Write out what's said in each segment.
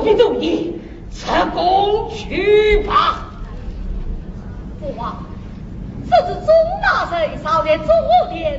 不必动你吃公去吧。父王这是钟大臣朝天作的对联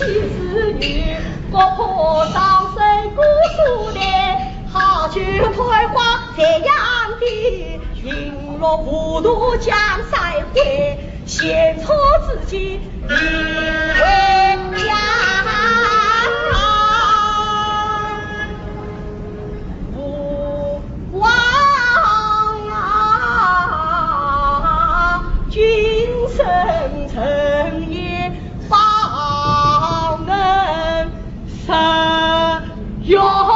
妻子女国破丧生姑苏台好酒贪花贼样的云落糊涂江三回献出自己 Your